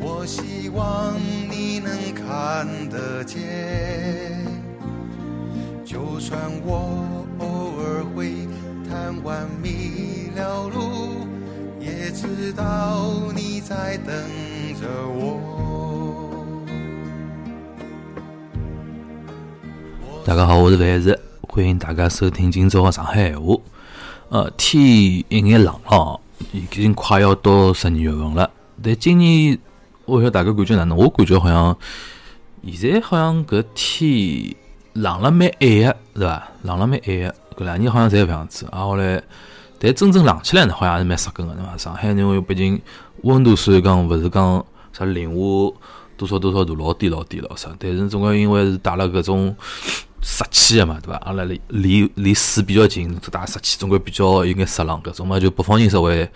我希望你能看得见。就算我偶尔会贪玩迷了路，也知道你在等着我。大家好，我是范石，欢迎大家收听今朝的上海闲话。呃，天一眼冷了，已经快要到十二月份了。但今年，我晓得大家感觉哪能？我感觉好像现在好像搿天冷了蛮晚个，是伐？冷了蛮晚个，搿两年好像侪搿样子。啊，后来，但真正冷起来呢，好像还是蛮杀根个，对伐？上海因为毕竟温度虽然讲勿是讲啥零下多少多少度，老低老低老啥，但是总归因为是带了搿种。湿气个嘛，对伐？阿拉离离离水比较近，这大湿气总归比较有眼湿冷。搿种嘛，就北方人稍微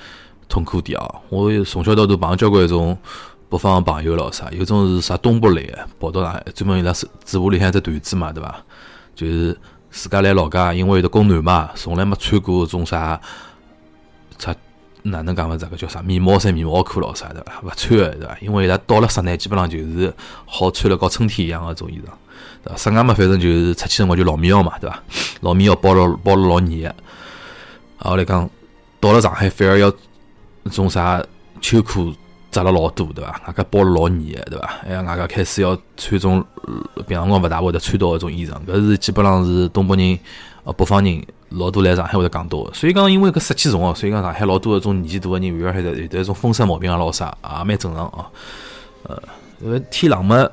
痛苦点哦。我从小到大碰交关一种北方朋友咯，啥有种是啥东北来个，跑到上海，专门伊拉嘴嘴巴里向只段子嘛，对伐？就是自家来老家，因为有的供暖嘛，从来没穿过种啥，啥哪能讲法子？搿叫啥棉毛衫、棉毛裤咯，啥对伐？勿穿个对伐？因为伊拉到了室内，基本上就是好穿了，跟春天一样个种衣裳。对伐室外嘛，反正就是出去辰光就老棉袄嘛，对伐？老棉袄包了包了老严个。后来讲到了上海，反而要种啥秋裤扎了老多，对伐？外加包了老严个，对伐？哎呀，外加开始要穿种平常光勿大会得穿到搿种衣裳，搿是基本上是东北人、呃北方人老多来上海会得讲到个。所以讲，因为搿湿气重哦，所以讲上海老多搿种年纪大个人，反而还有得一种风湿毛病啊，老啥也蛮正常哦。呃，因为天冷嘛。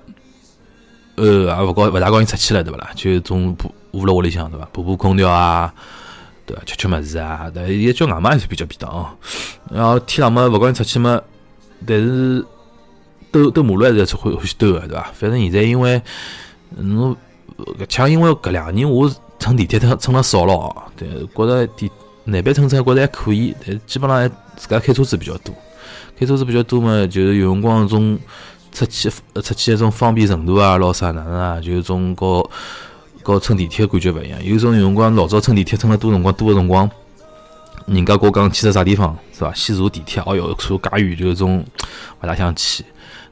呃，也勿高勿大高兴出去了，对勿啦？就总补捂辣屋里向，对伐？补补空调啊，对伐？吃吃物事啊，但也叫外卖还是比较便当哦。然后天冷嘛，勿高兴出去嘛，但是兜兜马路还是会欢喜兜个，对伐？反正现在因为侬搿像因为搿两年我乘地铁乘乘了少了哦，对，觉着地南北乘车觉着还可以，但基本上还自家开车子比较多，开车子比较多嘛，就是有辰光种。出去出去一种方便程度啊，老啥哪能啊？就是种和和乘地铁感觉勿一样。有种有辰光老早乘地铁乘了多辰光，多个辰光，人家跟我讲去了啥地方是伐？先坐地铁，哦哟，坐介远，就是种勿大想去，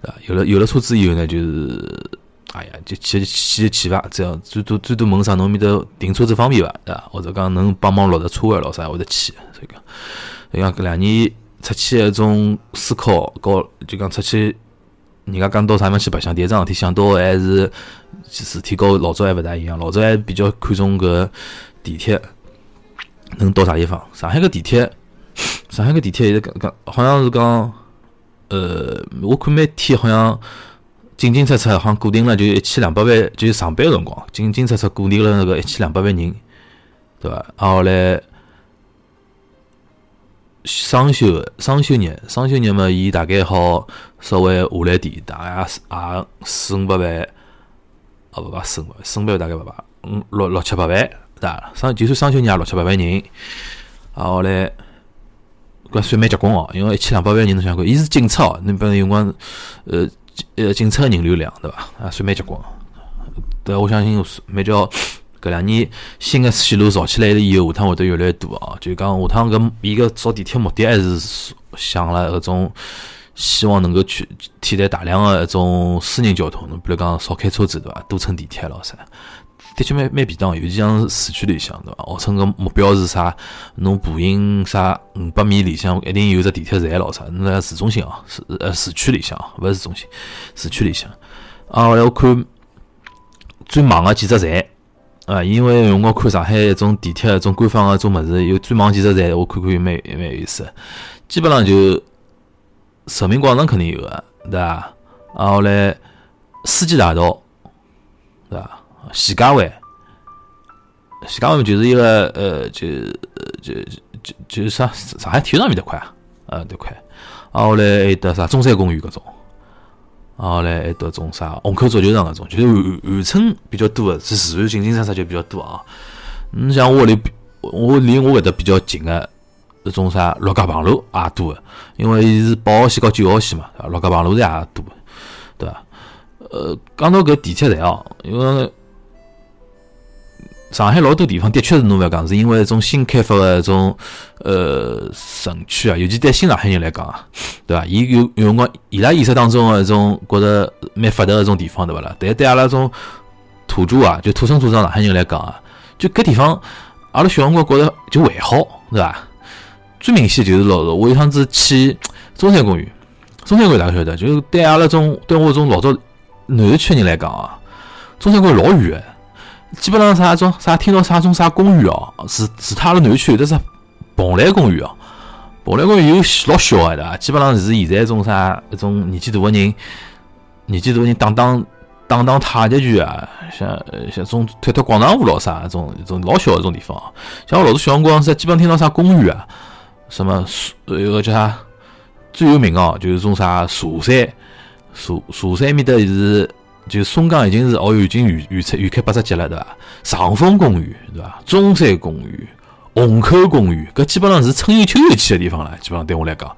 对伐？有了有了车子以后呢，就是哎呀，就去去去伐，这样最多最多问啥侬面头停车子方便伐？对伐？或者讲能帮忙落着车位老啥会得去，所以讲，所以讲搿两年出去一种思考，搞就讲出去。人家讲到啥地方去白相，第一桩事体想到还是事体跟老早还勿大一样。老早还比较看重搿地铁能到啥地方。上海个地铁，上海个地铁现在讲讲好像是讲，呃，我看每天好像进进出出，好像固定了就一千两百万，就上班个辰光进进出出固定了那个一千两百万人，对伐？然后来。双休双休日，双休日嘛，伊大概好稍微下来点，大概也四五百万，哦，勿勿四五百，四五百万大概勿伐？五六六七百万，对伐？双就算双休日也六七百万人，然后来，搿算蛮结棍哦，因为一千两百万人侬想看，伊是警察哦，侬比如有光，呃呃，警察人流量对伐？啊，算蛮结棍，但我相信蛮叫。搿两年新个线路造起来了以后，下趟会得越来越多哦。就讲下趟搿伊个造地铁目的还是想了搿种，希望能够去替代大量个一种私人交通。侬比如讲少开车子对伐？多乘地铁咯啥？的确蛮蛮便当，尤其像市区里向对伐？号称个目标是啥？侬步行啥五百米里向一定有只地铁站咯啥？那市中心哦，市呃市区里向，勿是市中心，市区里向。啊，后来我看最忙个几只站。啊，因为有辰光看上海一种地铁一种官方个一种物事，有最忙几只站，我看看有蛮蛮有意思。基本上就人民广场肯定有个，对伐？然后来世纪大道，对伐？徐家汇，徐家汇就是一个呃，就就就就是啥上海体育场面的块啊，啊，对块。然后来还有啥中山公园搿种，然后来还到种啥虹口足球场搿种，就是寒寒春比较多个，是自然景景色色就比较多啊。你像我屋里，我离我搿搭比较近个，搿种啥陆家浜路也多个，因为伊是八号线和九号线嘛，陆家浜路也多，对伐？呃，讲到搿地铁站哦，因为上海老多地方的确是侬勿要讲，是因为一种新开发个一种呃城区啊，尤其对新上海人来讲啊，对伐？伊有有辰光伊拉意识当中个一种觉着蛮发达个一种地方，对伐啦？但对阿拉种土著啊，就土生土长上海人来讲啊，就搿地方阿拉小辰光觉着就还好，对伐？最明显就是老早我有趟子去中山公园，中山公园大家晓得，就是对阿拉种对我种老早南市区人来讲啊，中山公园老远个。基本上啥种啥听到啥种啥公园哦，是是他阿拉南区有的是蓬莱公园哦，蓬莱公园有老小个对伐？基本上是现在种啥一种年纪大个人，年纪大个人打打打打太极拳啊，像像种跳跳广场舞咯啥，种一种老小个种地方。像我老早小辰光是基本听到啥公园啊，什么有个叫啥最有名哦，就是种啥茶山，茶茶山面的是。就松江已经是哦，已经预预测预开八十级了，对伐？长风公园，对伐？中山公园、虹口公园，搿基本上是春游秋游去的地方了。基本上对我来讲，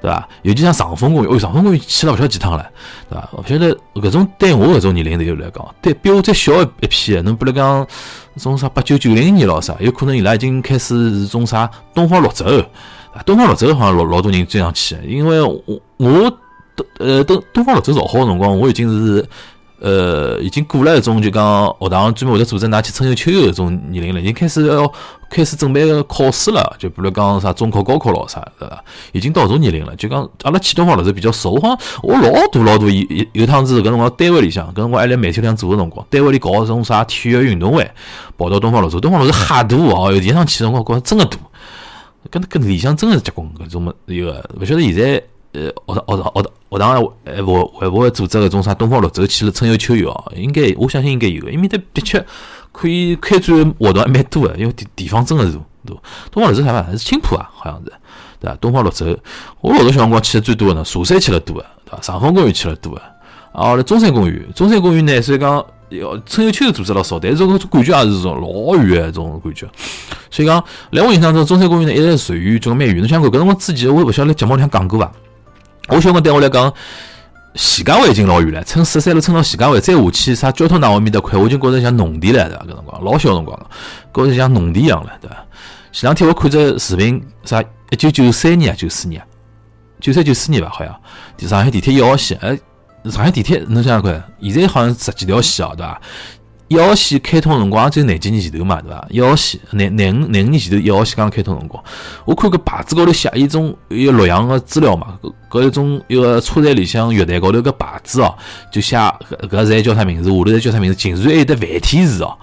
对伐？尤其像长风公园，哦，长风公园去了勿晓得几趟了，对伐？勿晓得搿种对我搿种年龄的来讲，对比我再小一批的，侬比如讲种啥八九九零年咯啥，有可能伊拉已经开始是种啥东方绿洲，啊，东方绿洲好像老老多人追上去，因为我我呃东东方绿洲造好个辰光，我已经是。呃，已经过了一种就讲学堂专门会得组织㑚去春游秋游搿种年龄了，已经开始要开始准备考试了，就比如讲啥中考、高考咯啥，对伐？已经到搿种年龄了，就讲阿拉去东方老师比较少，好像我老大老大有有趟子搿辰光单位里向，搿辰光还辣媒体里向做个辰光，单位里搞种啥体育运动会，跑到东方老师，东方老师哈大哦，第一趟去辰光觉着真个大，搿搿里向真个是结棍搿种么一个，勿晓得现在。呃，学堂学堂学堂学堂还会会勿会组织搿种啥东方绿洲去了春游秋游哦？应该我相信应该有，因为它的确可以开展活动还蛮多的，因为地地方真的是大。东方绿洲啥嘛？是青浦啊，好像是，对伐？东方绿洲，我老早小辰光去的最多的呢，茶山去了多的，对伐？长风公园去了多的，啊，来中山公园，中山公园呢，虽然讲要春游秋游组织了少，但是这个感觉也是种老远的种感觉。所以讲，来我印象中，中山公园呢一直属于就蛮远。侬想看，搿辰光之前我勿晓得节目里向讲过伐？我小辰光对我来讲，徐家汇已经老远了，乘十三路乘到徐家汇，再下去啥交通大外面的块，我已经觉着像农田了，对伐？搿辰光老小辰光了，觉着像农田一样了，对伐？前两天我看着视频，啥一九九三年啊，九四年，九三九四年吧，好像上海地铁一号线，哎，上海地铁侬想想看，现在好像十几条线哦，对伐？一号线开通辰光也就廿几年前头嘛，对伐？一号线廿廿五廿五年前头一号线刚开通辰光，我看个牌子高头写一种一个洛阳个资料嘛，搿搿一种一个车站里向月台高头个牌子哦，就写搿搿站叫啥名字，下头再叫啥名字，竟然还有得繁体字哦，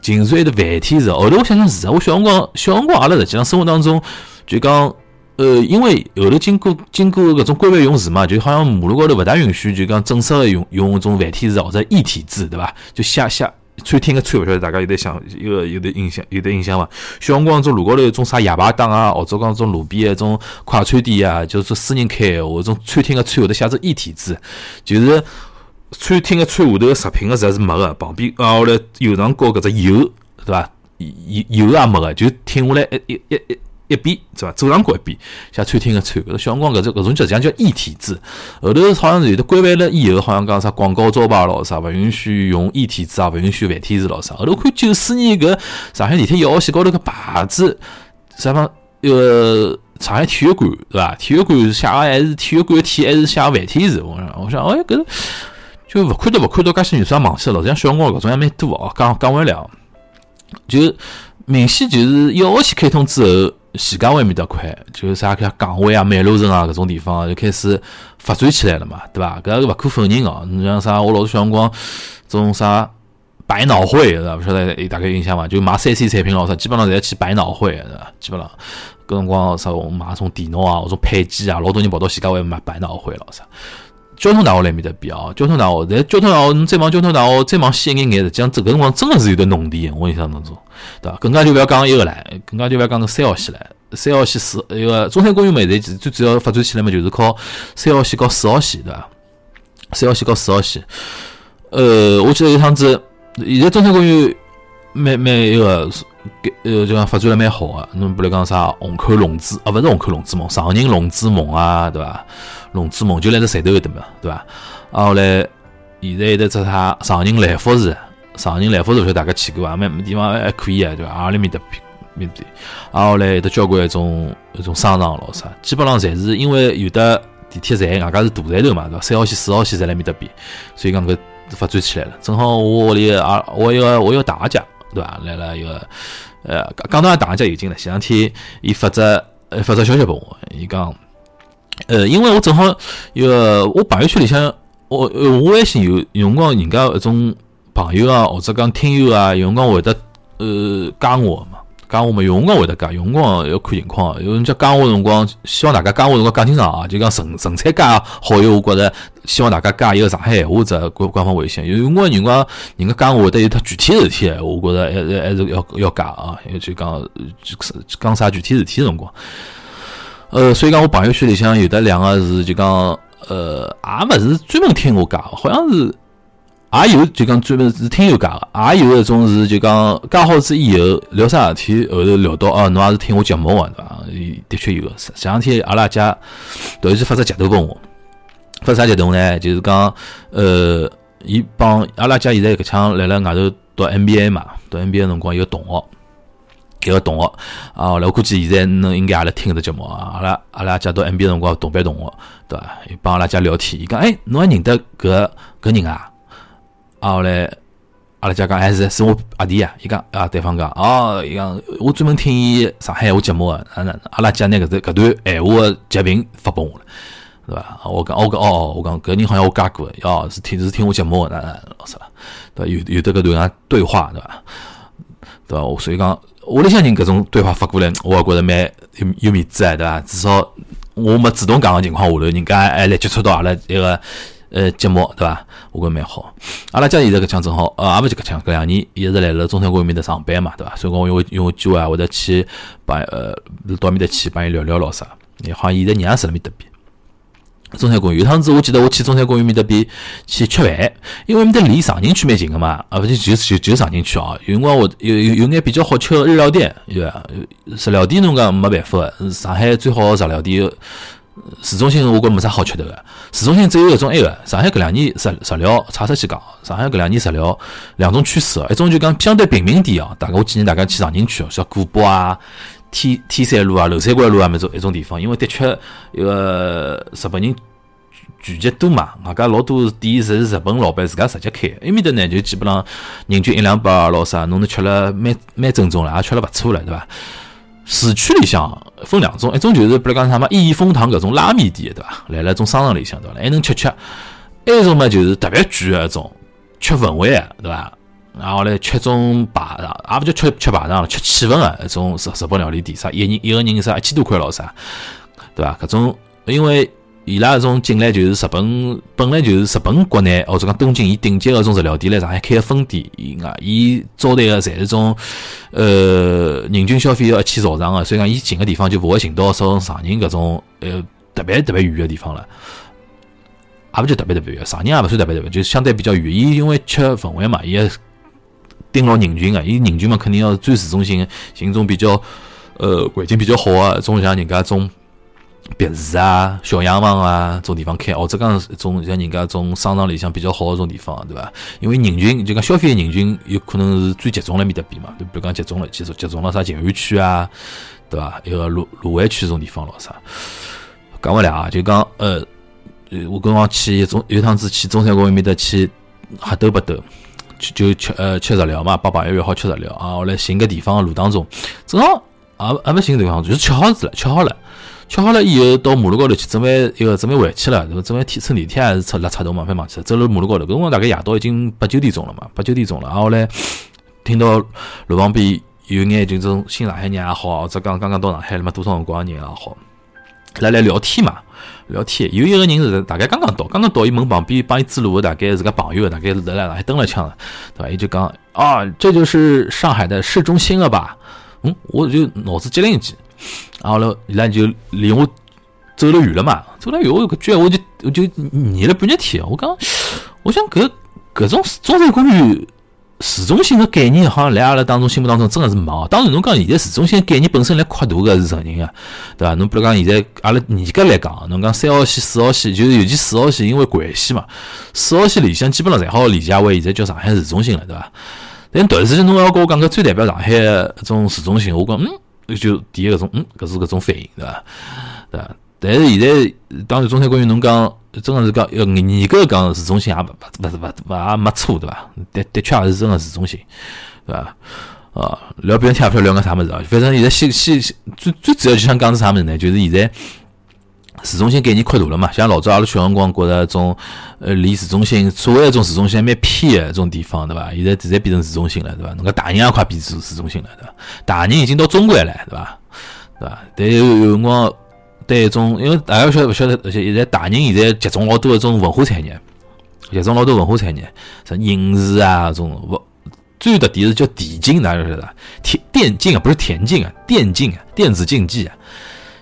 竟然还有得繁体字。后头我想想是啊，我小辰光小辰光阿拉实际上生活当中就讲。呃，因为后头经过经过搿种规范用词嘛，就好像马路高头勿大允许，就讲正式个用用种繁体字或者异体字，对伐？就写写餐厅个餐，勿晓得大家有得想有有得印象有得印象伐？小辰光种路高头种啥夜排档啊，或者讲种路边个种快餐店啊，就是私人开个，或种餐厅个餐会得写着异体字，就是餐厅个餐下头个食品个字是没个，旁边啊后来右上角搿只油，对伐？油油也没个，就停下来一一一。一一边是伐？左上角一边，像餐厅个餐，搿个小辰光搿种搿种叫像叫异体字。后头好像是有的规范了以后，好像讲啥广告招牌咯啥，勿允许用异体字啊，勿允许繁体字咯啥。后头看九四年搿上海地铁一号线高头个牌子，啥方呃上海体育馆对伐？体育馆写个还是体育馆体还是写繁体字？我想，我想，哎，搿就勿看到勿看到，搿些女生忘记了。像小辰光搿种还蛮多哦。讲讲完了，就明显就是一号线开通之后。徐家汇面搭块，就是啥像港汇啊、美路城啊搿种地方就开始发展起来了嘛，对伐？搿个勿可否认哦。你像啥，我老早小辰光种啥百脑汇，是伐？勿晓得有大概印象伐？就买三 C 产品咯啥，基本上侪去百脑汇，是伐？基本上搿辰光啥我买种电脑啊、或种配件啊，老多人跑到徐家汇买百脑汇咯啥。交通大学来面搭比哦，交通大学在交通大学，侬再往交通大学再往西一眼眼，实际上这个辰光真的是有的农地，我印象当中，对伐？更加就勿要讲一个唻，更加就勿要讲个三号线唻。三号线四一个中山公园嘛，现在最主要发展起来嘛，就是靠三号线和四号线，对伐？三号线和四号线。呃，我记得有趟子，现在中山公园蛮蛮一个，呃，就讲发展了蛮好个。侬比如讲啥虹口龙之，啊，勿是虹口龙之梦，长宁龙之梦啊，对伐？龙之梦就辣只山头搿搭嘛，对伐？啊，后来现在有得只啥长宁来福士，长宁来福士，晓得大家去过啊？蛮地方还可以啊，对伐？阿里面搭面对，啊，后来有得交关一种一种商场咯啥，基本上侪是因为有的地铁站外加是大站头嘛，对伐？三号线、四号线在辣面搭边，所以讲搿。发展起来了，正好我屋里啊，我一个我一个大姐，对伐？来了一个，呃，刚到大姐有劲了。前两天伊发只呃发只消息拨我，伊讲，呃，因为我正好有我朋友圈里向，我我微信有有辰光人家一种朋友啊，或者讲听友啊，有辰光会得呃加我嘛。加我嘛，有辰光会得加，有辰光要看情况。有人家加我辰光，希望大家加我辰光讲清爽啊，就讲纯纯粹加好友，我觉着希望大家加一个上海闲话者官官方微信。有辰光人家人家讲话得有他具体事体，我觉着还是还是要要加啊，就讲讲啥具体事体辰光。呃，所以讲我朋友圈里向有的两个是就讲呃，也勿是专门听我讲，好像是。也有就讲专门是听友讲个，也有一种是就讲加好之以后聊啥事体，后头聊到哦，侬也是听我节目个对伐？的确有个。前两天阿拉家突然间发只截图拨我，发啥截图呢？就是讲呃，伊帮阿拉家现在搿腔辣辣外头读 MBA 嘛，读 MBA 辰光一个同学，一个同学啊，我估计现在侬应该也辣听搿只节目啊。阿拉阿拉家读 MBA 辰光同班同学，对伐？伊帮阿拉家聊天，伊讲哎，侬还认得搿搿人啊？啊，后来阿拉家讲还是是我阿弟啊，伊讲啊，对方讲哦，伊讲我专门听伊上海话节目个，啊，阿拉家拿搿只搿段闲话个截屏发拨我了，对伐？我讲我讲哦，我讲搿人好像我加过，哦，是听是听我节目个，那老师了，对伐？有有得搿段对话，对伐？对伐？所以讲屋里向人搿种对话发过来，我也觉着蛮有面子啊，对伐？至少我没主动讲个情况下头，人家还来接触到阿拉一个。呃，节目对伐？我觉蛮好。阿拉家现在搿腔正好，呃，也勿就搿腔，搿两年一直来了中山公园面搭上班嘛，对伐？所以讲我因为因为机会啊，会得去帮呃到面搭去帮伊聊聊咾啥。好像现在娘是辣面搭边。中山公园有趟子，我记得我去中山公园面搭边去吃饭，因为面搭离长宁区蛮近个嘛，啊，勿就就就就长宁区哦。有辰光我有有有眼比较好吃个日料店，对伐？日料店侬讲没办法，上海最好个日料店。市中心我觉没啥好吃头个，市中心只有一种埃个。上海搿两年食食料，差出去讲，上海搿两年食料两种趋势，一种就讲相对平民点哦。大概我建议大家去长宁区哦，像古堡啊、天天山路啊、娄山关路啊，那种一种地方，因为的确一个日本人聚集多嘛，外加老多店是日本老板自家直接开，埃面搭呢就基本上人均一两百老啥，侬能吃了蛮蛮正宗了，也吃了勿错了，对伐？市区里向分两种，一种就是比如讲啥么益丰堂搿种拉面店，对伐？来了种商场里向，对伐？还能吃吃。还一种嘛，就是特别贵个一种，吃氛围个，对伐？然后来吃种排场，也勿叫吃吃排场了，吃气氛个一种日日本料理店，啥一人一个人啥一千多块咯啥，对伐？搿种因为。伊拉搿种进来就是日本，本来就是日本国内或者讲东京伊顶级个种日料店来上海开个分店，伊啊，伊招待个侪是种，呃，人均消费要一千朝上个，所以讲伊近个地方就勿会寻到说上宁搿种呃特别特别远个地方了，也勿就特别特别远，上宁也勿算特别特别，就相对比较远。伊因为吃氛围嘛，伊盯牢人群个，伊人群嘛肯定要最市中心，寻种比较呃环境比较好个，种像人家种。别墅啊，小洋房啊，种地方开，或者讲一种像人家种商场里向比较好的种地方，对伐？因为人群就讲消费人群有可能是最集中辣面搭边嘛，就比如讲集中了，集中集中了啥静安区啊，对伐？一个卢卢湾区种地方咯啥？讲勿了啊，就讲呃，我刚刚去一中有趟子去中山公园面搭去瞎兜八兜，就吃呃吃日料嘛，帮朋友约好吃日料啊，我来寻个地方路当中，正好也也勿寻地方，就是吃好子了，吃好了。吃好了以后，到马路高头去，准备一个准备回去了，准备天乘地铁还是出拉差头嘛？反忘记了。走了马路高头，搿辰光大概夜到已经八九点钟了嘛，八九点钟了。然后嘞，听到路旁边有眼就种新上海人也好，或者刚刚刚到上海了嘛，多少辰光人也好，来来聊天嘛，聊天。有一个人是大概刚刚到，刚刚到伊门旁边帮伊指路的，大概是个朋友，大概是在上海登了枪了，对伐？伊就讲啊，这就是上海的市中心了吧？嗯，我就脑子机灵一记。然后呢，伊拉就离我走了远了嘛，走了远我搿句我就我就念了半日天，我讲，我想搿搿种中山公园。市中心个概念好像辣阿拉当中心目当中真个是没哦。当然，侬讲现在市中心概念本身来扩大个是承认个，对伐？侬比如讲现在阿拉严格来讲，侬讲三号线、四号线，就是尤其四号线，因为关系嘛，四号线里向基本上侪好理解为现在叫上海市中心了，对伐？但突然之间侬要跟我讲个最代表上海个种市中心，我讲嗯，就第一个种嗯，搿是搿种反应，对伐？对伐？但是现在当然中山公园侬讲。真个是讲，要严格讲市中心也勿勿勿勿勿也没错，对伐？的的确也是真个市中心，对伐？哦，聊别人听勿了聊个啥物事啊？反正现在西西最最主要就想讲是啥物事呢？就是现在市中心概念扩大了嘛。像老早阿拉小辰光觉着种呃离市中心所谓一种市中心蛮偏个种地方，对伐？现在现在变成市中心了，对伐？侬讲大宁也快变市市中心了，对伐？大宁已经到中环了，对伐？对伐？但有有辰光。对一种，因为大家晓得勿晓得，而且现在大宁现在集中老多一种文化产业，集中老多文化产业，像影视啊，种最特点是叫电竞，大家晓得？田电竞啊，不是田径啊，电竞啊，电子竞技啊。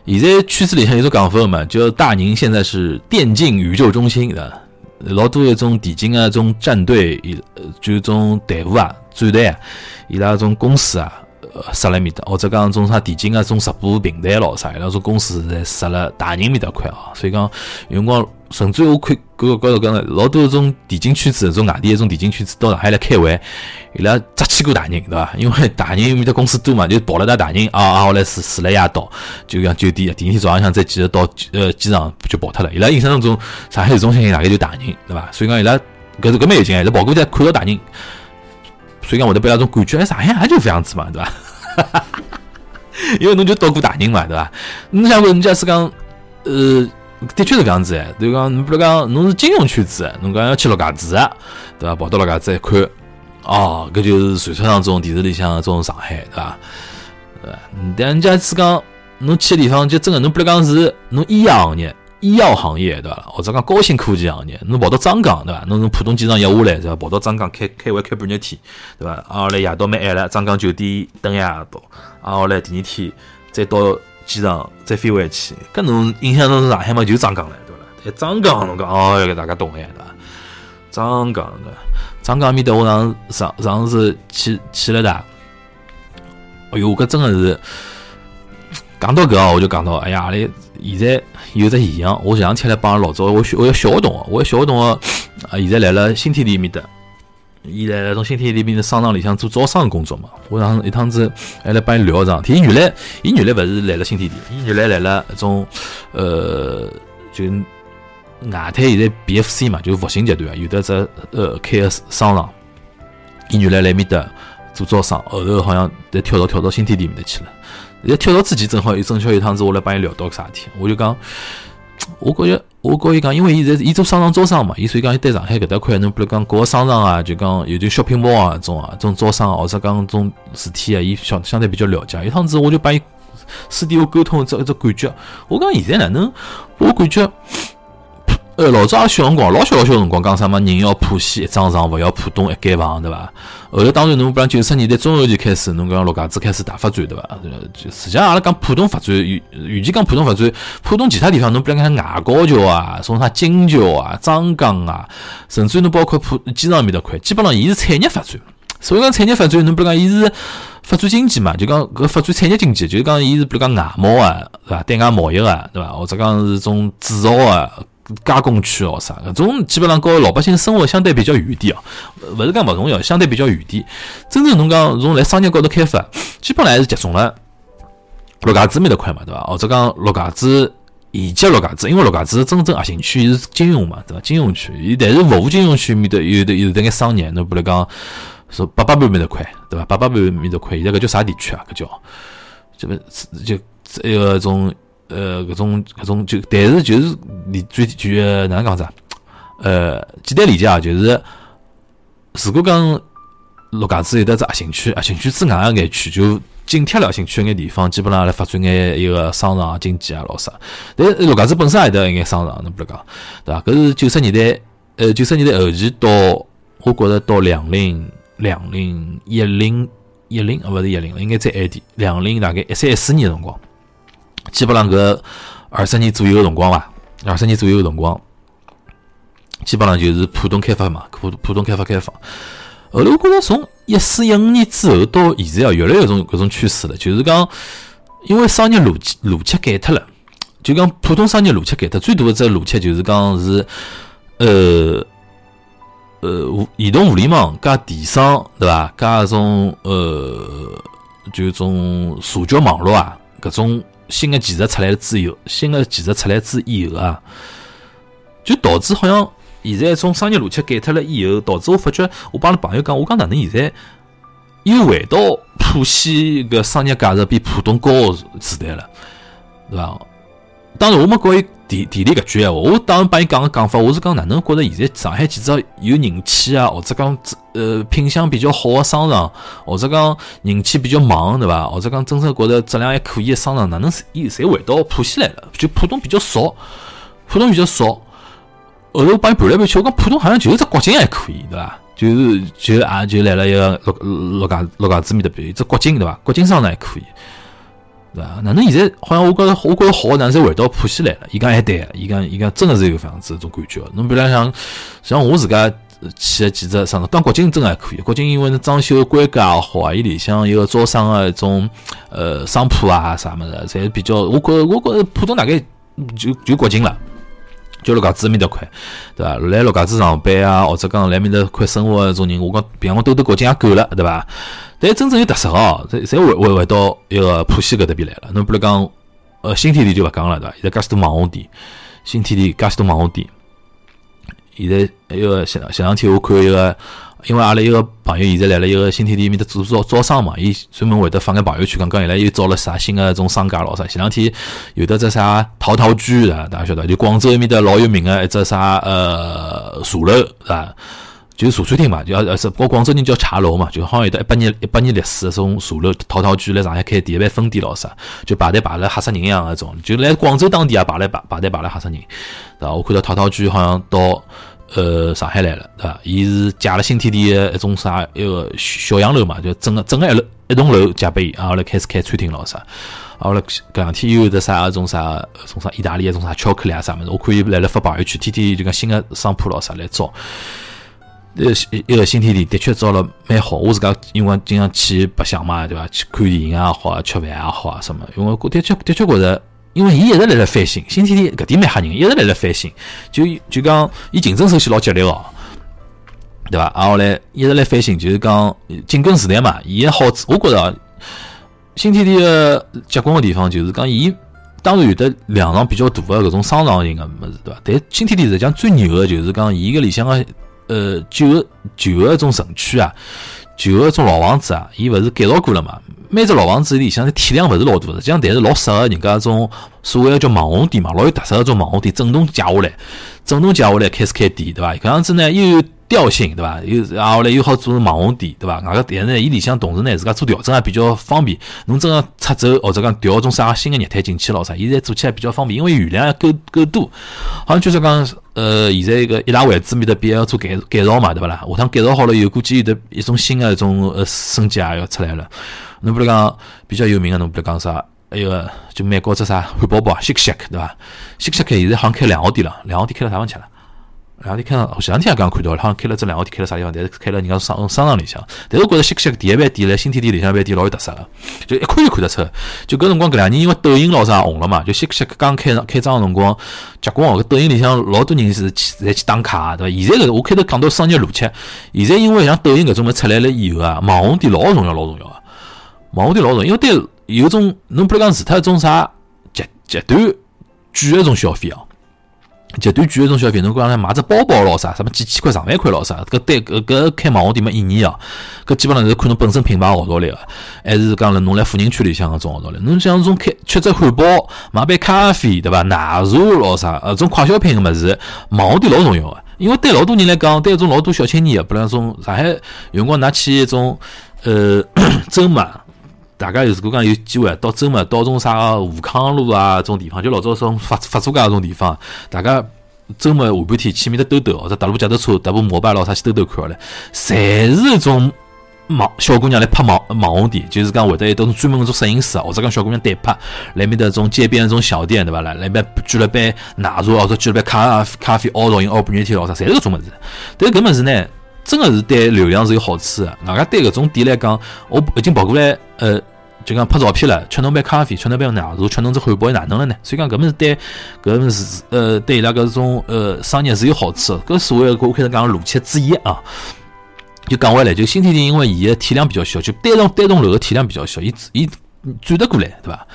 现在趋势里向有种讲法嘛，叫大宁现在是电竞宇宙中心的，老多一种电竞啊，种战队，呃，就种队伍啊，战队啊，伊拉种公司啊。呃，设辣面搭，或者讲种啥电竞啊，种直播平台咯啥，伊拉种公司在设辣大宁面搭块啊，所以讲有辰光，甚至我看搿个高头讲老多种电竞圈子，种外地一种电竞圈子到上海来开会，伊拉只去过大宁，对伐？因为大宁面搭公司多嘛，就跑了到大宁啊啊，后来住住了夜到，就像酒店，第二天早浪向再继续到呃机场就跑脱了。伊拉印象当中，上海市中心大概就大宁，对伐？所以讲伊拉搿是搿蛮有劲个，伊拉跑过去看到大宁。所以讲，会得被那种感觉，哎，上海也就这样子嘛，对吧？因为侬就到过大宁嘛，对吧？侬想问，假使讲，呃，的确是这样子哎，就讲，侬比如讲，侬是金融圈子，侬讲要去陆家嘴啊，对吧？跑到陆家嘴一看，哦，搿就是传说当中电视里向这种上海，对吧？对吧？但假使讲，侬去的地方就真的，侬比如讲是侬医药行业。医药行业对伐？或者讲高新科技行业，侬跑到张江对伐？侬从浦东机场一下来对伐？跑到张江开开会开半日天对伐？啊，后来夜到蛮晚了，张江酒店等一夜到，啊，后来第二天再到机场再飞回去。搿侬印象中上海嘛？就张江了对伐？在张江侬讲哦，要给大家懂哎对伐？张江对伐？张江面搭我上上上次去去了的，哎哟，搿真的是讲到搿哦，我就讲到哎呀，阿拉现在。有只现象，我前两天来帮老早我小我有小学同学，我小学同学啊，现在来了新天地面搭，伊来了从新天地面的商场里向做招商工作嘛。我上一趟子还来帮伊聊桩事体。伊原来伊原来勿是来了新天地，伊原来来了一种呃，就外滩现在 BFC 嘛，就复兴集团，有的只呃开个商场。伊原来来面搭做招商，后头好像再跳到跳到新天地面搭去了。在跳槽之前，正好有正巧有趟子，我来帮伊聊到个啥事体，我就讲，我感觉，我告伊讲，因为伊在伊做商场招商嘛，伊所以讲伊对上海搿搭块，侬比如讲各个商场啊，就讲有点 shopping mall 啊，种啊，种招商或者讲种事体啊，伊相相对比较了解。一趟子我就帮伊私底下沟通一只一只感觉，我讲现在哪能，我感觉。呃，老早小辰光，老小老小辰光讲啥么？人要浦西一张床，勿要浦东一间房，对伐？后头当然侬不讲九十年代中后期开始，侬讲陆家嘴开始大发展，对伐？就实际上阿拉讲浦东发展，与与其讲浦东发展，浦东其他地方侬不讲外高桥啊，从啥金桥啊、张江啊，甚至侬包括浦机场面搭块，基本上伊是产业发展。所以讲产业发展，侬不讲伊是发展经济嘛？就讲搿发展产业经济，就是讲伊是比如讲外贸啊，对伐？对外贸易啊，对伐？或者讲是种制造啊。加工区哦啥，搿种基本上和老百姓生活相对比较远点哦，勿是讲勿重要，相对比较远点。真正侬讲从来商业高头开发，基本上还是集中了陆家嘴面搭块嘛，对伐？或者讲陆家嘴以及陆家嘴，因为陆家嘴真正核心区是金融嘛，对伐？金融区，但是服务金融区面搭有的有的眼商业，侬比如讲说八八半面搭块，对伐？八八半面搭块，现在搿叫啥地区啊？搿叫这个就一个种。呃，搿种搿种就，但是就是理最就哪能讲子啊？呃，简单理解啊，就是如果讲陆家嘴有得只核心区，核心区之外个眼区，就紧贴了核心区眼地方，基本上来发展眼一个商场经济啊，老啥。但陆家嘴本身也得一眼商场，侬不如讲，对伐？搿是九十年代，呃，九十年代后期到，我觉着到两零两零一零一零，啊，勿是一零了，应该再晚点，两零大概一三一四年辰光。基本上搿二十年左右个辰光伐，二十年左右个辰光，基本上就是浦东开发嘛，浦浦东开发开放。后头我觉着从一四一五年之后到现在啊，越来越种搿种趋势了，就是讲，因为商业逻辑逻辑改脱了，就讲普通商业逻辑改脱，最大的只逻辑就是讲是，呃。呃，移动互联网加电商，对伐？加种呃，就种社交网络啊，搿种新的技术出来了之后，新的技术出来之以后啊，就导致好像现在从商业逻辑改脱了以后，导致我发觉，我帮阿拉朋友讲，我讲哪能现在又回到浦西个商业价值比浦东高时代了，对伐？当然，我没告伊地地理搿句闲话。我当时帮伊讲个讲法，我是讲哪能觉着现在上海几只有人气啊，或者讲呃品相比较好个商场，或者讲人气比较旺，对伐？或者讲真正觉着质量还可以个商场，哪能伊侪回到浦西来了？就浦东比较少，浦东比较少。后头我帮伊盘来盘去，我讲浦东好像就是只国金还可以，对伐？就是就啊就来了一个陆陆家陆家嘴面的边，只国金对伐？国金商场还可以。对伐？哪能现在好像我觉着我觉着好，哪能侪回到浦西来了？伊讲还对，伊讲伊讲真的是一个样子，种感觉。侬比如像像我自家去个几只商场，当国金真还可以。国金因为那装修规格也好啊，伊里向一个招商个一种呃商铺啊啥么子，侪比较。我觉我觉着浦东大概就就国金了，就陆家嘴面搭块，对伐？来陆家嘴上班啊，或者讲来面搭块生活个种人，我讲比方我兜兜国金也够了，对伐？但真正有特色哦，侪侪回回回到一个浦西搿搭边来了。侬比如讲，呃，新天地就勿讲了，对伐？现在介许多网红店，新天地介许多网红店。现在还有前前两天我看一个，因为阿拉一个朋友现在来了一个新天地面搭做招招商嘛，伊专门会得发眼朋友圈，刚刚伊拉又招了啥新个种商家咯啥。前两天有的只啥陶陶居啊，大家晓得，就广州埃面搭老有名个一只啥呃茶楼是伐？就茶餐厅嘛，就呃是，包广州人叫茶楼嘛，就好像有得一百年一百年历史种茶楼，陶陶居来上海开第一排分店咯啥，就排队排了吓死人一样那种，就来广州当地也排来排排队排了吓死人，对伐？我看到陶陶居好像到呃上海来了，对伐？伊是借了新天地一种啥一个小洋楼嘛，就整个整个一楼一栋楼借拨伊，然后来开始开餐厅咯啥，然后来搿两天又有得啥种啥种啥意大利一种啥巧克力啊啥物事，我看伊来了发朋友圈，天天就讲新个商铺咯啥来招。呃，一个新天地的确造了蛮好。我自家因为经常去白相嘛，对伐？去看电影也好啊，吃饭也好啊，什么？因为我的确的确觉着，因为伊一直辣辣翻新，新天地搿点蛮吓人，一直辣辣翻新。就就讲，伊竞争首先老激烈哦，对伐？然后来，一直辣翻新，就是讲紧跟时代嘛。伊个好处，我觉着新天地个结棍个地方就是讲，伊当然有的两场比较大个搿种商场型个物事，对伐？但新天地实际上最牛个就是讲，伊个里向个。呃，旧旧个一种城区啊，旧个一种老房子啊，伊勿是改造过了嘛？每只老房子里向的体量勿是老大，实际上但是老适合人家种所谓个叫网红店嘛，老有特色个种网红店，整栋借下来，整栋借下来开始开店，对伐？搿样子呢又有。调性对伐？又啊后来又好做网红店对伐？外个但是呢，伊里向同时呢自家做调整也比较方便。侬真个出走或者讲调种啥个新个业态进去咯啥，现在做起来比较方便，因为余量够够多。好像就是讲呃，现在一个一大位置面的边要做改改造嘛，对伐啦？下趟改造好了以后，估计有的一种新个一种呃升级也要出来了。侬比如讲比较有名个，侬比如讲啥？一个就美国只啥汉堡包，shake shake 对伐？shake shake 现在好像开两号店了，两号店开到啥方去了？两天看到，前两天也刚看到了，好像开了这两个店，开了啥地方？但是开了人家商商场里向。但是我觉着新西第一饭店来新天地里向饭店老有特色个，就一看就看得出。就搿辰光搿两年因为抖音老啥红了嘛，就新西刚开开张个辰光，结棍哦！搿抖音里向老多人是去侪去打卡，对伐？现在搿我开头讲到商业逻辑，现在因为像抖音搿种物出来了以后啊，网红店老重要，老重要个。网红店老重要，因为对有种侬比如讲除脱一种啥极极端贵一种消费哦。极端贵一种消费，侬讲买只包包咯啥，什么几千块、上万块咯啥，搿对搿搿开网红店没意义哦。搿基本上是看侬本身品牌号召力个，还是讲了侬来富人区里向搿种号召力。侬像种开吃只汉堡、买杯咖啡，对伐？奶茶咯啥，呃，种快消品个物事，网红店老重要个。因为对老多人来讲，对一种老多小青年个，比方种上海有辰光，㑚去一种呃周末。大家如果讲有机会到周末到种啥个武康路啊，种地方，就老早种法法租界搿种地方，大家周末下半天去面搭兜兜，或者踏路脚踏车、踏部摩拜咯啥去兜兜看嘞，侪是一种网小姑娘来拍网网红店，就是讲会得一种专门做摄影师，或者讲小姑娘代拍，来面的种街边种小店，对伐？来来面举了杯奶茶，或者举了杯咖咖啡，凹造型、凹半日天咾啥，侪是搿种物事。但搿物事呢，真个是对流量是有好处个。外加对搿种店来讲，我已经跑过来，呃，就讲拍照片了，吃侬杯咖啡，吃侬杯奶茶，吃侬只汉堡又，哪能了呢？所以讲搿物事对搿物事，呃，对伊拉搿种呃商业是有好处。搿所谓我开始讲逻辑之一啊。就讲回来，就新天地，因为伊个体量比较小，就单栋单栋楼个体量比较小，伊伊转得过来，对伐？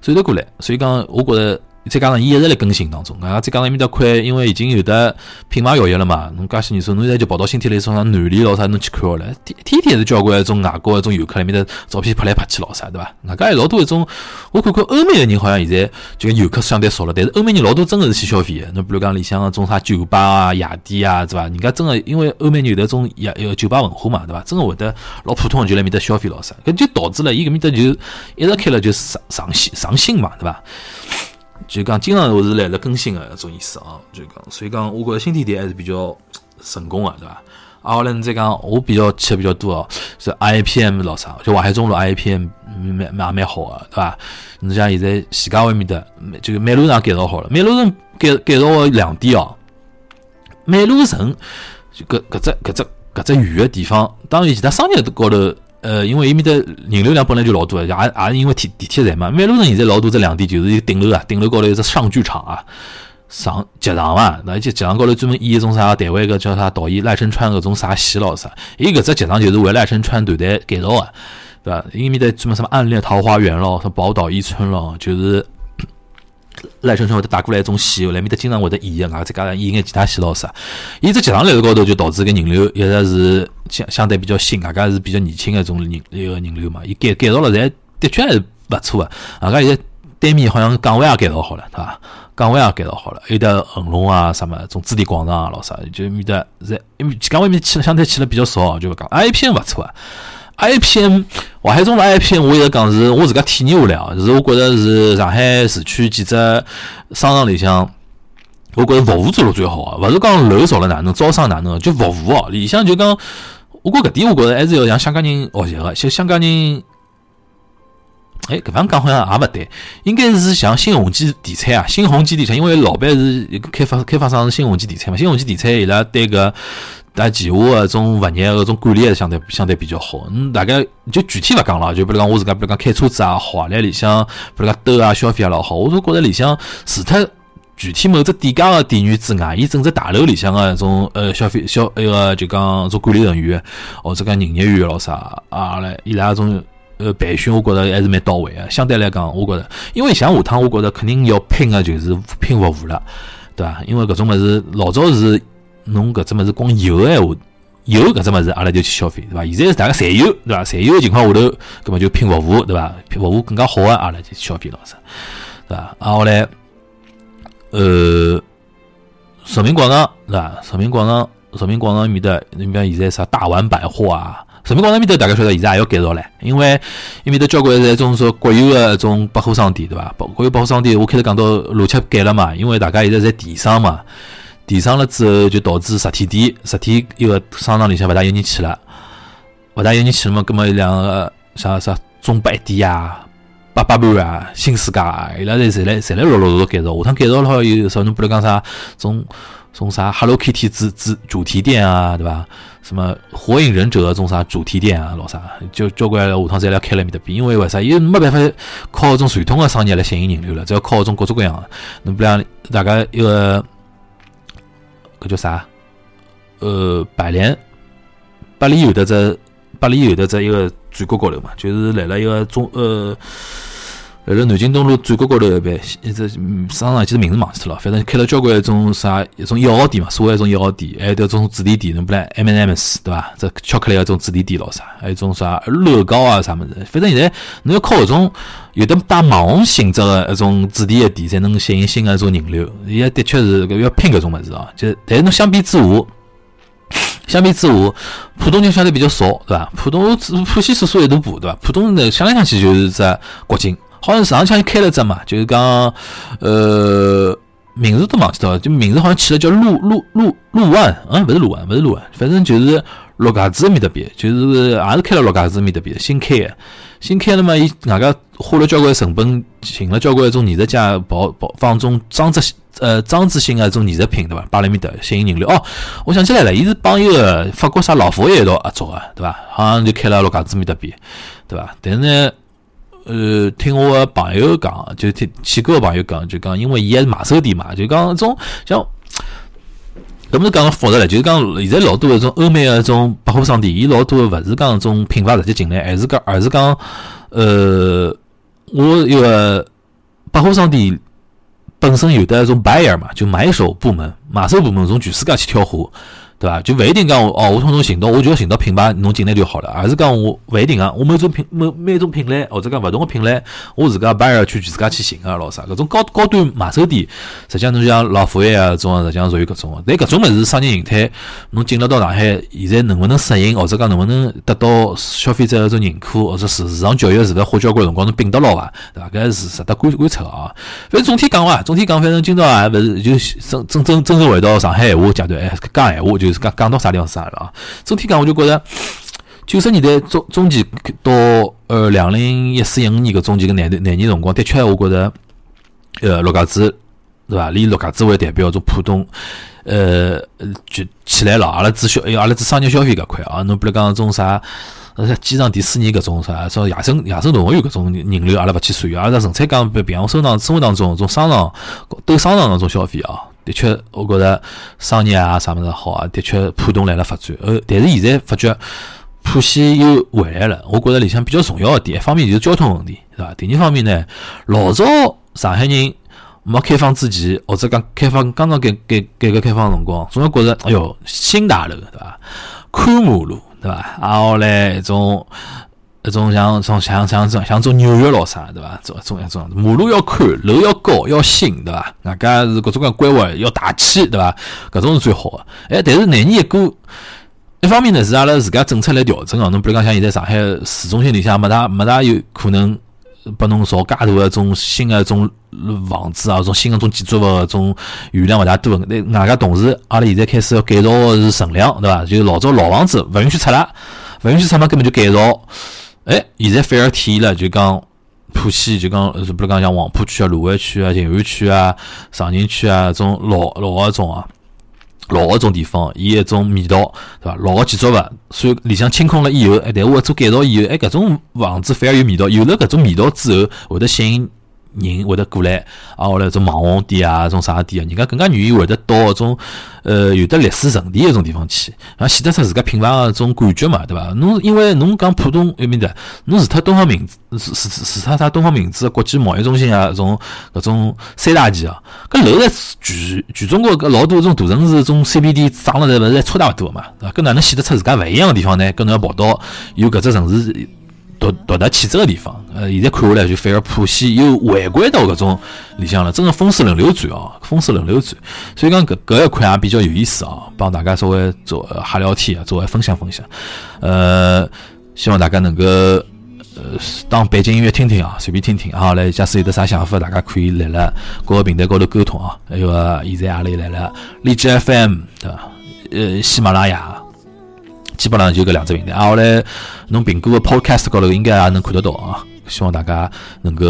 转得过来，所以讲，我觉着。再加上伊一直辣更新当中，啊，再加上埃面搭块，因为已经有的品牌效益了嘛，侬介些年数，侬现在就跑到新天地种啥南里咯啥，侬去看好了，天天天是交关一种外国一种游客埃面搭照片拍来拍去咯啥，对伐？外加有老多一种，我看看欧美个人好像现在就跟游客相对少了，但是欧美人老多真个是去消费个，侬比如讲里向个种啥酒吧啊、夜店啊，对伐？人家真个因为欧美人有得种夜呃酒吧文化嘛，对伐？真个会得老普通个就来面搭消费咯啥，搿就导致了伊搿面搭就一直开了就上上新上新嘛，对伐？就讲经常我是来了更新个一种意思啊，就讲，所以讲我觉着新天地还是比较成功个，对伐？啊，后来你再讲，我比较去比较多哦，是 IPM 老啥，就淮海中路 IPM 蛮蛮蛮好个，对伐？你像现在徐家汇面的，就美路上改造好了，美路上改改造个两点哦，美路城就搿搿只搿只搿只远个地方，当然其他商业高头。呃，因为伊面的人流量本来就老多，也也因为地地铁站嘛。美路人现在老多只两点，就是一个顶楼啊，顶楼高头有只上剧场啊，上剧场嘛。那就剧场高头专门演一种啥台湾个叫啥导演赖声川个种啥戏咯啥。伊搿只剧场就是为赖声川团队改造个，对伐？伊面的专门什么暗恋桃花源咯，什么宝岛一村咯，就是。赖声川会得打过来一种戏，来面搭经常会得演个，再加上演眼其他戏老啥，伊只剧场来高头就导致搿人流一直是相相对比较新，外加是比较年轻个一种人一个人流嘛。伊改改造了，侪的确还是勿错个。外加现在对面好像岗位也改造好了，对伐？岗位也改造好了，有的恒隆啊什么，种置地广场啊老啥，就面搭在因为岗位面去相对去了比较少，就勿讲 I P 勿错啊。IPM，淮海中的 IPM，我一直讲是我自家体验下来啊，是我觉着是上海市区几只商场里向，我觉着服务做了最好啊，勿是讲楼造了哪能，招商哪能，就服务哦，里向就讲，我觉搿点我觉着还是要向香港人学习的，像香港人，哎，搿方讲好像也勿对，应该是像新鸿基地产啊，新鸿基地产，因为老板是开发开发商是新鸿基地产嘛，新鸿基地产伊拉对搿。但旗下搿种物业搿种管理还是相对相对比较好。嗯，大概就具体勿讲了，就比如讲我自家，比如讲开车子也好，来里向比如讲兜啊消费也老好。我都觉着里向除脱具体某只店家个店员之外，伊整只大楼里向个种呃消费消那个就讲做管理人员或者讲营业员老啥啊来伊拉种呃培训，我觉着还是蛮到位个。相对来讲，我觉着，因为像下趟，我觉着肯定要拼个就是拼服务了，对伐？因为搿种物事老早是。侬搿只物事光有个闲话，有搿只物事，阿拉就去消费，对伐？现在是大家侪有，对伐？侪有个情况下头，搿么就拼服务，对伐？拼服务更加好个，阿拉就去消费了，是，对伐？啊，后来，呃，人民广场，对伐？人民广场，人民广场面的，你比方现在啥大丸百货啊，人民广场面头大家晓得，现在也要改造唻，因为因为头交关是一种说国有个一种百货商店，对伐？国有百货商店，我开头讲到逻辑改了嘛，因为大家现在在电商嘛。提上了之后，就导致实体店、实体一个商场里向勿大有人去了，勿大有人去了嘛。葛末两个啥啥中百店啊、八佰伴啊、新世界啊，伊拉侪侪来侪来陆陆续续改造。下趟改造了好有啥？侬比如讲啥，种种啥 Hello Kitty 主主主题店啊，对伐？什么火影忍者种啥主题店啊，老啥？就交关下趟再来开了面的店，因为为啥？伊没办法靠种传统个商业来吸引人流了，只要靠种各种各样。侬比如大家一个。搿叫啥？呃，百联，百联有的只，百联有的只一个转角高头嘛，就是来了一个中呃。辣辣南京东路转角高头一爿，一只商场，其实名字忘记脱了。反正开了交关一种啥一种一号店嘛，所谓一种一号店，还有得种主题店，侬不来 M and M's 对伐？这巧克力一种主题店咯啥，还有种啥乐高啊啥物事。反正现在侬要靠搿种有的带网红性质个一种主题个店，才能吸引新个一种人流。现在的确是搿要拼搿种物事哦。就但是侬相比之下，相比之下，浦东就相对比较少，对伐？浦东浦西叔叔一大步，对伐？浦东呢，想来想去就是只国境。好像上腔开了只嘛，就是讲，呃，名字都忘记掉了，就名字好像起了叫陆陆陆陆万，嗯，勿是陆万，勿是陆万，反正就是陆家嘴面搭边，就是也是开了陆家嘴面搭边，新开的，新开了嘛，伊外加花了交关成本，寻了交关一种艺术家，包包放种装置呃装置性个一种艺术品，对伐？摆辣面搭吸引人流。哦，我想起来了，伊是帮一个法国啥老佛爷一道合作个，对伐？好像就开了陆家嘴面搭边，对伐？但是呢。呃，听我个朋友讲，就听去过个朋友讲，就讲，因为伊还是买手店嘛，就讲种像，搿么是讲复杂了，就是讲现在老多搿种欧美个种百货商店，伊老多勿是讲种品牌直接进来，还是讲，而是讲，呃，我一个百货商店本身有的一种 buyer 嘛，就买手部门、买手部门从全世界去挑货。对伐？就勿一定讲哦，我从侬寻到，我就要寻到品牌，侬进来就好了。而是讲我勿一定啊，我每种品每每种品类，或者讲勿同个品类，我自家 buyer 去自家去寻啊，老啥？搿种高高端买手店，实际上侬像老佛爷啊，种实际上属于搿种。但搿种物事商业形态，侬进了到上海，现在能勿能适应，或者讲能勿能得到消费者搿种认可，或者市市场教育是勿花交关辰光能并得牢伐？对伐？搿是值得观观察个啊。反正总体讲伐，总体讲，反正今朝啊，勿是就真真真真正回到上海闲话阶段，哎，讲闲话就。讲讲到啥地方是啥了啊？总体讲，我就觉着九十年代中中期到呃两零一四一五年搿中期搿廿廿年辰光，的确我觉着呃陆家嘴对伐？以陆家嘴为代表，种浦东呃就起来了。阿拉只消，阿拉只商业消费搿块啊，侬比如讲种啥呃机场第四年搿种啥，说野生野生动物园搿种人流，阿拉勿去算。阿拉纯粹讲比平常生活生活当中种商场斗商场搿种消费啊。的确，我觉着商业啊啥物事好啊，的确浦东来了发展。呃，但是现在发觉浦西又回来了。我觉着里向比较重要的点，一方面就是交通问题，是吧？第二方面呢，老早上海人没开放之前，或者讲开放刚刚改改改革开放辰光，总要觉着，哎哟，新大楼，对吧？宽马路，对吧？然后嘞，一种。一种像像像像像像种纽约咯啥，对伐？种种样种马路要宽，楼要高，要新，对伐？外加是各种各样规划要大气，对伐？搿种是最好的。哎，但是廿年一过，一方面呢是阿拉自家政策来调整哦。侬比如讲像现在上海市中心里向没大没大有可能拨侬造介大个种新个种房子啊，种新个种建筑物种余量勿大多。那外加同时，阿拉现在开始要改造是存量，对伐？就老早老房子勿允许拆了，勿允许拆嘛，根本就改造。哎，现在反而体现了，就讲浦西，就讲，比如讲像黄浦区啊、卢湾区啊、静安区啊、长宁区啊，种老老个种啊，老个种地方，伊一种味道，对伐？老个建筑物，所以里向清空了以后，哎，但我做改造以后，哎，搿种房子反而有味道，有了搿种味道之后，会得吸引。人会得过来，啊，后来种网红店啊，种啥店啊，人家更加愿意会得到搿种，呃，有的历史沉淀一种地方去，啊，显得出自家品牌个种感觉嘛，对伐？侬因为侬讲浦东埃面搭，侬除脱东方明珠，除除除脱啥东方明珠国际贸易中心啊，种搿种三大件啊，搿楼在全全中国搿老多种大城市种 CBD 涨了，侪勿是还差大勿多嘛，对伐？搿哪能显得出自家勿一样个地方呢？搿侬要跑到有搿只城市。独独特气质个地方，呃，现在看下来就反而浦西又回归到搿种里向了，真个风水轮流转哦，风水轮流转，所以讲搿搿一块也比较有意思啊，帮大家稍微做瞎聊天啊，作为分享分享，呃，希望大家能够呃当背景音乐听听啊，随便听听啊，来假使有得啥想法，大家可以来了各个平台高头沟通啊，还有现在阿里来了荔枝 FM 对伐？呃，喜马拉雅。基本上就搿两只平台，啊，后来侬苹果的 Podcast 高头应该也能看得到啊，希望大家能够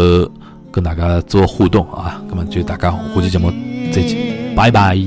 跟大家做互动啊，搿么就大家下期节目再见，拜拜。